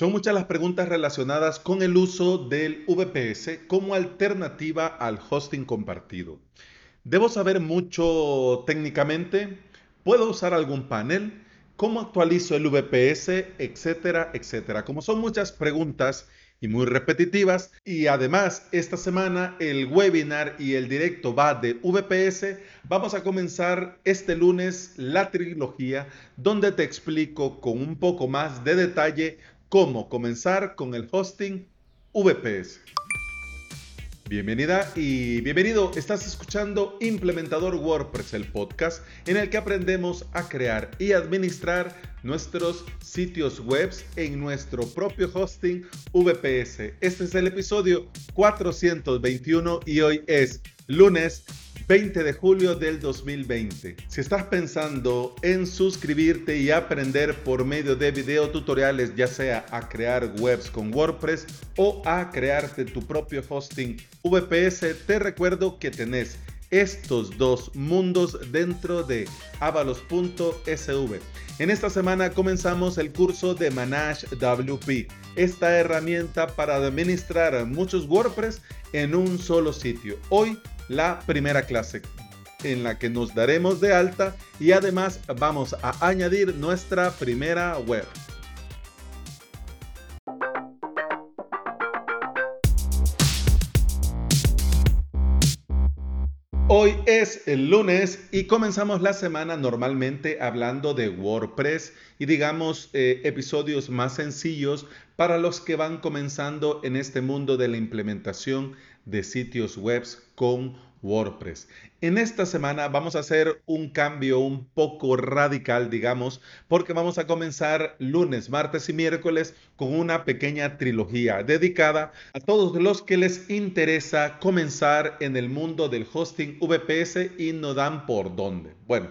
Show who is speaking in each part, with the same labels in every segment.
Speaker 1: Son muchas las preguntas relacionadas con el uso del VPS como alternativa al hosting compartido. ¿Debo saber mucho técnicamente? ¿Puedo usar algún panel? ¿Cómo actualizo el VPS? Etcétera, etcétera. Como son muchas preguntas y muy repetitivas, y además esta semana el webinar y el directo va de VPS, vamos a comenzar este lunes la trilogía donde te explico con un poco más de detalle cómo comenzar con el hosting VPS. Bienvenida y bienvenido. Estás escuchando Implementador WordPress, el podcast en el que aprendemos a crear y administrar nuestros sitios web en nuestro propio hosting VPS. Este es el episodio 421 y hoy es lunes 20 de julio del 2020. Si estás pensando en suscribirte y aprender por medio de video tutoriales, ya sea a crear webs con WordPress o a crearte tu propio hosting VPS, te recuerdo que tenés estos dos mundos dentro de avalos.sv. En esta semana comenzamos el curso de Manage WP, esta herramienta para administrar muchos WordPress en un solo sitio. Hoy la primera clase en la que nos daremos de alta y además vamos a añadir nuestra primera web. Hoy es el lunes y comenzamos la semana normalmente hablando de WordPress y digamos eh, episodios más sencillos para los que van comenzando en este mundo de la implementación de sitios web con WordPress. En esta semana vamos a hacer un cambio un poco radical, digamos, porque vamos a comenzar lunes, martes y miércoles con una pequeña trilogía dedicada a todos los que les interesa comenzar en el mundo del hosting VPS y no dan por dónde. Bueno,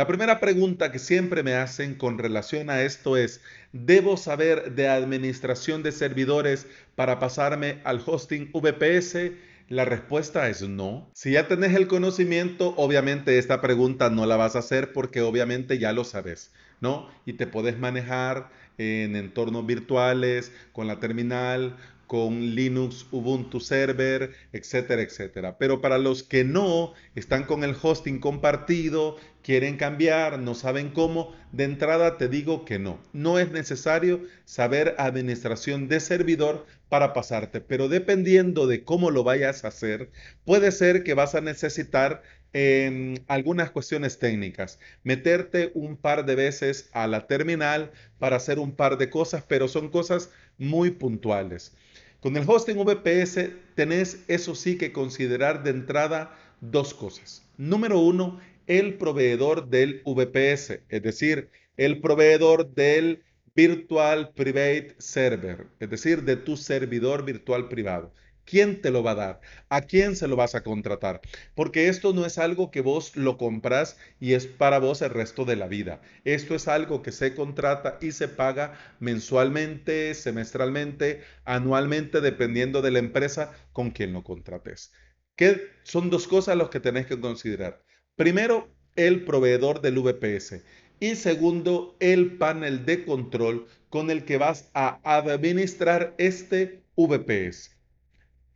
Speaker 1: la primera pregunta que siempre me hacen con relación a esto es, ¿debo saber de administración de servidores para pasarme al hosting VPS? La respuesta es no. Si ya tenés el conocimiento, obviamente esta pregunta no la vas a hacer porque obviamente ya lo sabes, ¿no? Y te puedes manejar en entornos virtuales, con la terminal, con Linux, Ubuntu Server, etcétera, etcétera. Pero para los que no están con el hosting compartido, quieren cambiar, no saben cómo, de entrada te digo que no. No es necesario saber administración de servidor para pasarte, pero dependiendo de cómo lo vayas a hacer, puede ser que vas a necesitar en em, algunas cuestiones técnicas, meterte un par de veces a la terminal para hacer un par de cosas, pero son cosas muy puntuales. Con el hosting VPS tenés eso sí que considerar de entrada dos cosas. Número uno, el proveedor del VPS, es decir, el proveedor del Virtual Private Server, es decir, de tu servidor virtual privado. ¿Quién te lo va a dar? ¿A quién se lo vas a contratar? Porque esto no es algo que vos lo compras y es para vos el resto de la vida. Esto es algo que se contrata y se paga mensualmente, semestralmente, anualmente, dependiendo de la empresa con quien lo contrates. ¿Qué son dos cosas las que tenés que considerar? Primero, el proveedor del VPS y segundo, el panel de control con el que vas a administrar este VPS.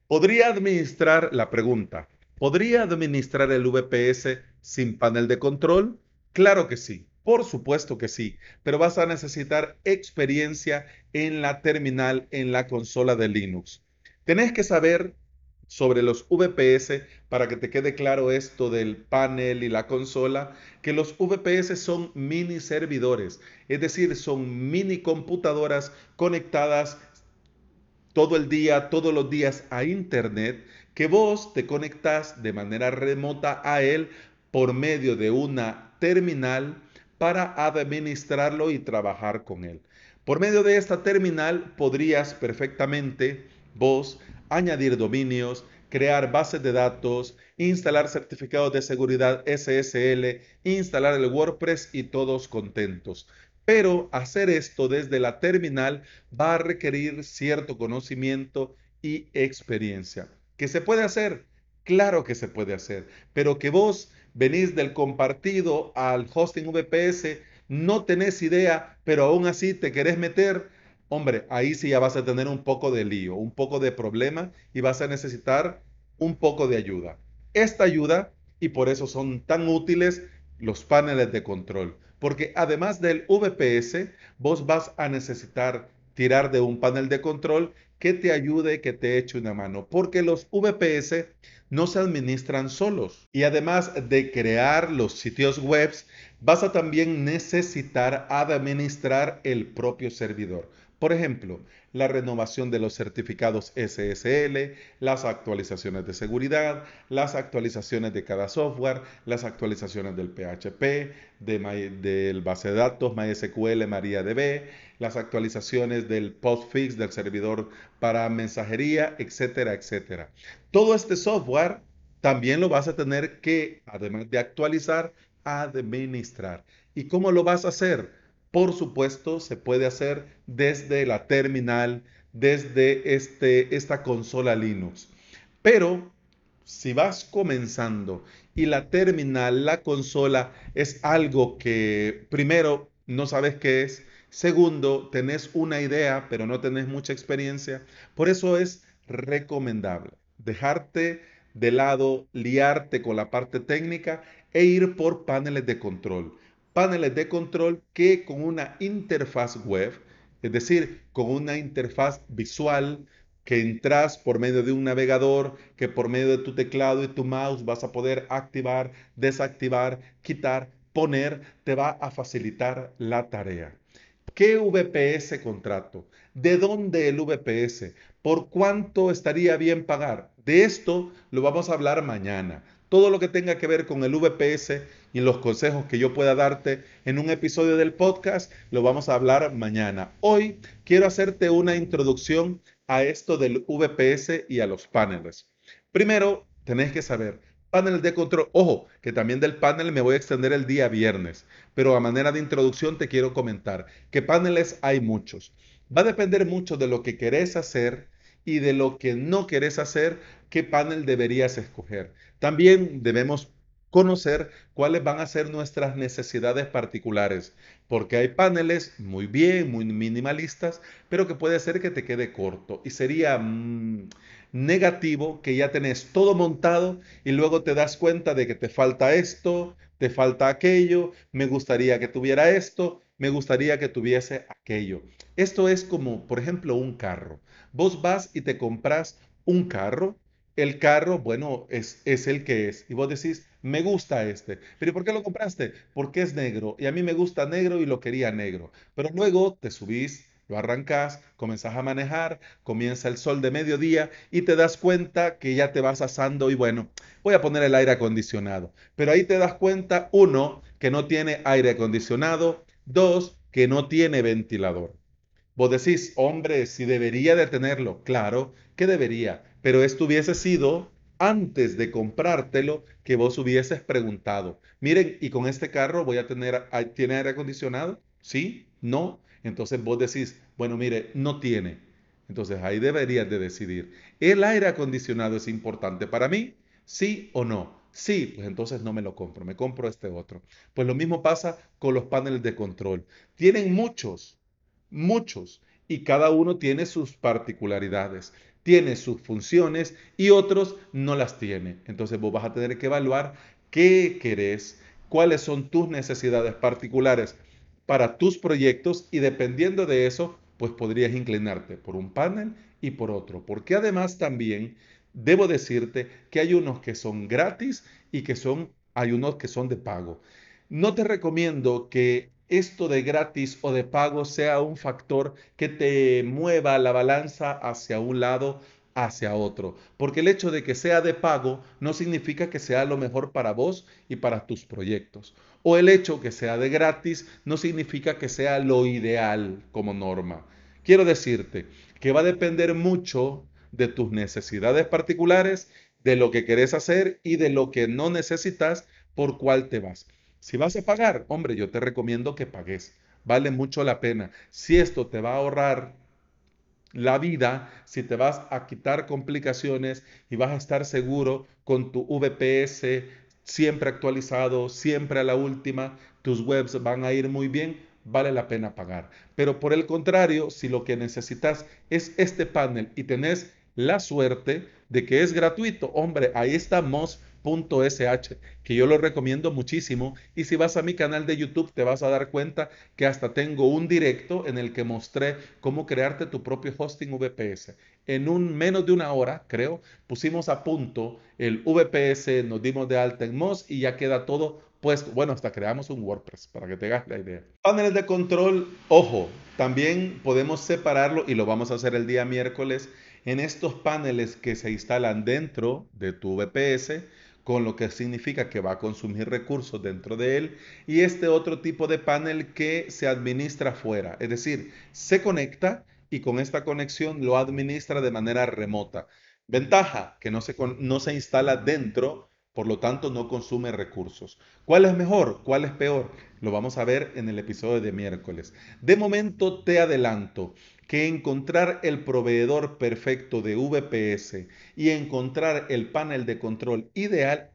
Speaker 1: ¿Podría administrar la pregunta? ¿Podría administrar el VPS sin panel de control? Claro que sí, por supuesto que sí, pero vas a necesitar experiencia en la terminal, en la consola de Linux. Tenés que saber sobre los VPS para que te quede claro esto del panel y la consola, que los VPS son mini servidores, es decir, son mini computadoras conectadas todo el día, todos los días a Internet, que vos te conectas de manera remota a él por medio de una terminal para administrarlo y trabajar con él. Por medio de esta terminal podrías perfectamente vos añadir dominios, crear bases de datos, instalar certificados de seguridad SSL, instalar el WordPress y todos contentos. Pero hacer esto desde la terminal va a requerir cierto conocimiento y experiencia. ¿Qué se puede hacer? Claro que se puede hacer, pero que vos venís del compartido al hosting VPS, no tenés idea, pero aún así te querés meter, hombre, ahí sí ya vas a tener un poco de lío, un poco de problema y vas a necesitar un poco de ayuda. Esta ayuda, y por eso son tan útiles los paneles de control, porque además del VPS, vos vas a necesitar tirar de un panel de control que te ayude, que te eche una mano, porque los VPS no se administran solos. Y además de crear los sitios web, vas a también necesitar administrar el propio servidor. Por ejemplo, la renovación de los certificados SSL, las actualizaciones de seguridad, las actualizaciones de cada software, las actualizaciones del PHP, del base de datos MySQL, MariaDB, las actualizaciones del postfix del servidor para mensajería, etcétera, etcétera. Todo este software también lo vas a tener que, además de actualizar, administrar. ¿Y cómo lo vas a hacer? Por supuesto, se puede hacer desde la terminal, desde este, esta consola Linux. Pero si vas comenzando y la terminal, la consola, es algo que primero no sabes qué es, segundo, tenés una idea, pero no tenés mucha experiencia, por eso es recomendable dejarte de lado, liarte con la parte técnica e ir por paneles de control paneles de control que con una interfaz web, es decir, con una interfaz visual que entras por medio de un navegador, que por medio de tu teclado y tu mouse vas a poder activar, desactivar, quitar, poner, te va a facilitar la tarea. ¿Qué VPS contrato? ¿De dónde el VPS? ¿Por cuánto estaría bien pagar? De esto lo vamos a hablar mañana todo lo que tenga que ver con el VPS y los consejos que yo pueda darte en un episodio del podcast, lo vamos a hablar mañana. Hoy quiero hacerte una introducción a esto del VPS y a los paneles. Primero, tenés que saber, paneles de control, ojo, que también del panel me voy a extender el día viernes, pero a manera de introducción te quiero comentar que paneles hay muchos. Va a depender mucho de lo que querés hacer y de lo que no querés hacer, qué panel deberías escoger. También debemos conocer cuáles van a ser nuestras necesidades particulares, porque hay paneles muy bien, muy minimalistas, pero que puede ser que te quede corto y sería mm, negativo que ya tenés todo montado y luego te das cuenta de que te falta esto, te falta aquello, me gustaría que tuviera esto, me gustaría que tuviese aquello. Esto es como, por ejemplo, un carro. Vos vas y te compras un carro el carro, bueno, es, es, el que es. Y vos decís, me gusta este. Pero ¿por qué lo compraste? Porque es negro. Y a mí me gusta negro y lo quería negro. Pero luego te subís, lo arrancás, comenzás a manejar, comienza el sol de mediodía y te das cuenta que ya te vas asando y bueno, voy a poner el aire acondicionado. Pero ahí te das cuenta, uno, que no tiene aire acondicionado, dos, que no tiene ventilador. Vos decís, hombre, si debería de tenerlo, claro que debería, pero esto hubiese sido antes de comprártelo que vos hubieses preguntado, miren, ¿y con este carro voy a tener, ¿tiene aire acondicionado? ¿Sí? ¿No? Entonces vos decís, bueno, mire, no tiene. Entonces ahí deberías de decidir, ¿el aire acondicionado es importante para mí? ¿Sí o no? Sí, pues entonces no me lo compro, me compro este otro. Pues lo mismo pasa con los paneles de control. Tienen muchos, muchos, y cada uno tiene sus particularidades tiene sus funciones y otros no las tiene. Entonces vos vas a tener que evaluar qué querés, cuáles son tus necesidades particulares para tus proyectos y dependiendo de eso, pues podrías inclinarte por un panel y por otro. Porque además también debo decirte que hay unos que son gratis y que son, hay unos que son de pago. No te recomiendo que esto de gratis o de pago sea un factor que te mueva la balanza hacia un lado, hacia otro. Porque el hecho de que sea de pago no significa que sea lo mejor para vos y para tus proyectos. O el hecho que sea de gratis no significa que sea lo ideal como norma. Quiero decirte que va a depender mucho de tus necesidades particulares, de lo que querés hacer y de lo que no necesitas, por cuál te vas. Si vas a pagar, hombre, yo te recomiendo que pagues. Vale mucho la pena. Si esto te va a ahorrar la vida, si te vas a quitar complicaciones y vas a estar seguro con tu VPS siempre actualizado, siempre a la última, tus webs van a ir muy bien, vale la pena pagar. Pero por el contrario, si lo que necesitas es este panel y tenés la suerte de que es gratuito, hombre, ahí estamos .sh, que yo lo recomiendo muchísimo. Y si vas a mi canal de YouTube, te vas a dar cuenta que hasta tengo un directo en el que mostré cómo crearte tu propio hosting VPS. En un menos de una hora, creo, pusimos a punto el VPS, nos dimos de alta en Moz y ya queda todo puesto. Bueno, hasta creamos un WordPress para que te hagas la idea. Paneles de control, ojo, también podemos separarlo y lo vamos a hacer el día miércoles en estos paneles que se instalan dentro de tu VPS con lo que significa que va a consumir recursos dentro de él, y este otro tipo de panel que se administra fuera, es decir, se conecta y con esta conexión lo administra de manera remota. Ventaja, que no se, no se instala dentro, por lo tanto no consume recursos. ¿Cuál es mejor? ¿Cuál es peor? Lo vamos a ver en el episodio de miércoles. De momento te adelanto que encontrar el proveedor perfecto de VPS y encontrar el panel de control ideal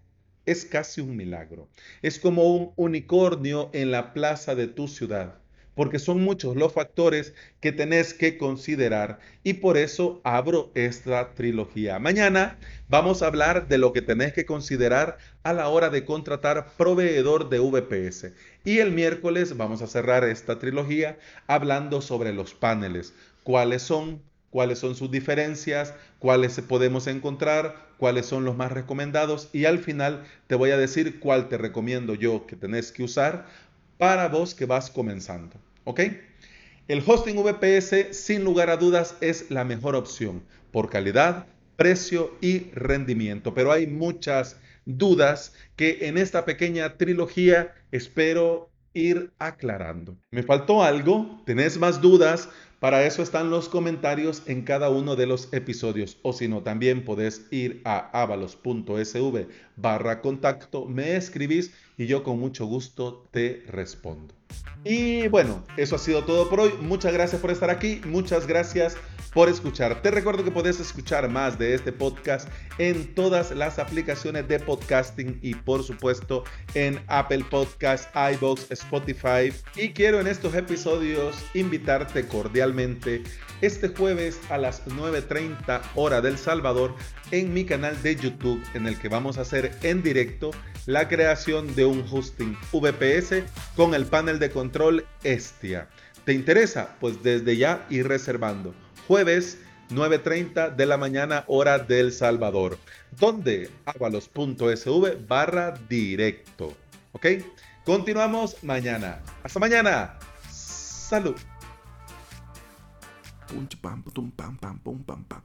Speaker 1: es casi un milagro. Es como un unicornio en la plaza de tu ciudad porque son muchos los factores que tenés que considerar y por eso abro esta trilogía. Mañana vamos a hablar de lo que tenés que considerar a la hora de contratar proveedor de VPS y el miércoles vamos a cerrar esta trilogía hablando sobre los paneles, cuáles son, cuáles son sus diferencias, cuáles podemos encontrar, cuáles son los más recomendados y al final te voy a decir cuál te recomiendo yo que tenés que usar para vos que vas comenzando. ¿Ok? El hosting VPS sin lugar a dudas es la mejor opción por calidad, precio y rendimiento. Pero hay muchas dudas que en esta pequeña trilogía espero ir aclarando. ¿Me faltó algo? ¿Tenés más dudas? Para eso están los comentarios en cada uno de los episodios. O si no, también podés ir a avalos.sv barra contacto, me escribís y yo con mucho gusto te respondo. Y bueno, eso ha sido todo por hoy. Muchas gracias por estar aquí. Muchas gracias por escuchar. Te recuerdo que puedes escuchar más de este podcast en todas las aplicaciones de podcasting y por supuesto en Apple Podcasts, iBox, Spotify. Y quiero en estos episodios invitarte cordialmente este jueves a las 9.30 hora del Salvador en mi canal de YouTube en el que vamos a hacer en directo la creación de un hosting VPS con el panel de control Estia. ¿Te interesa? Pues desde ya ir reservando jueves 9.30 de la mañana hora del Salvador, donde avalos.sv barra directo. ¿Ok? Continuamos mañana. Hasta mañana. Salud. pam, pam, pam, pam, pam.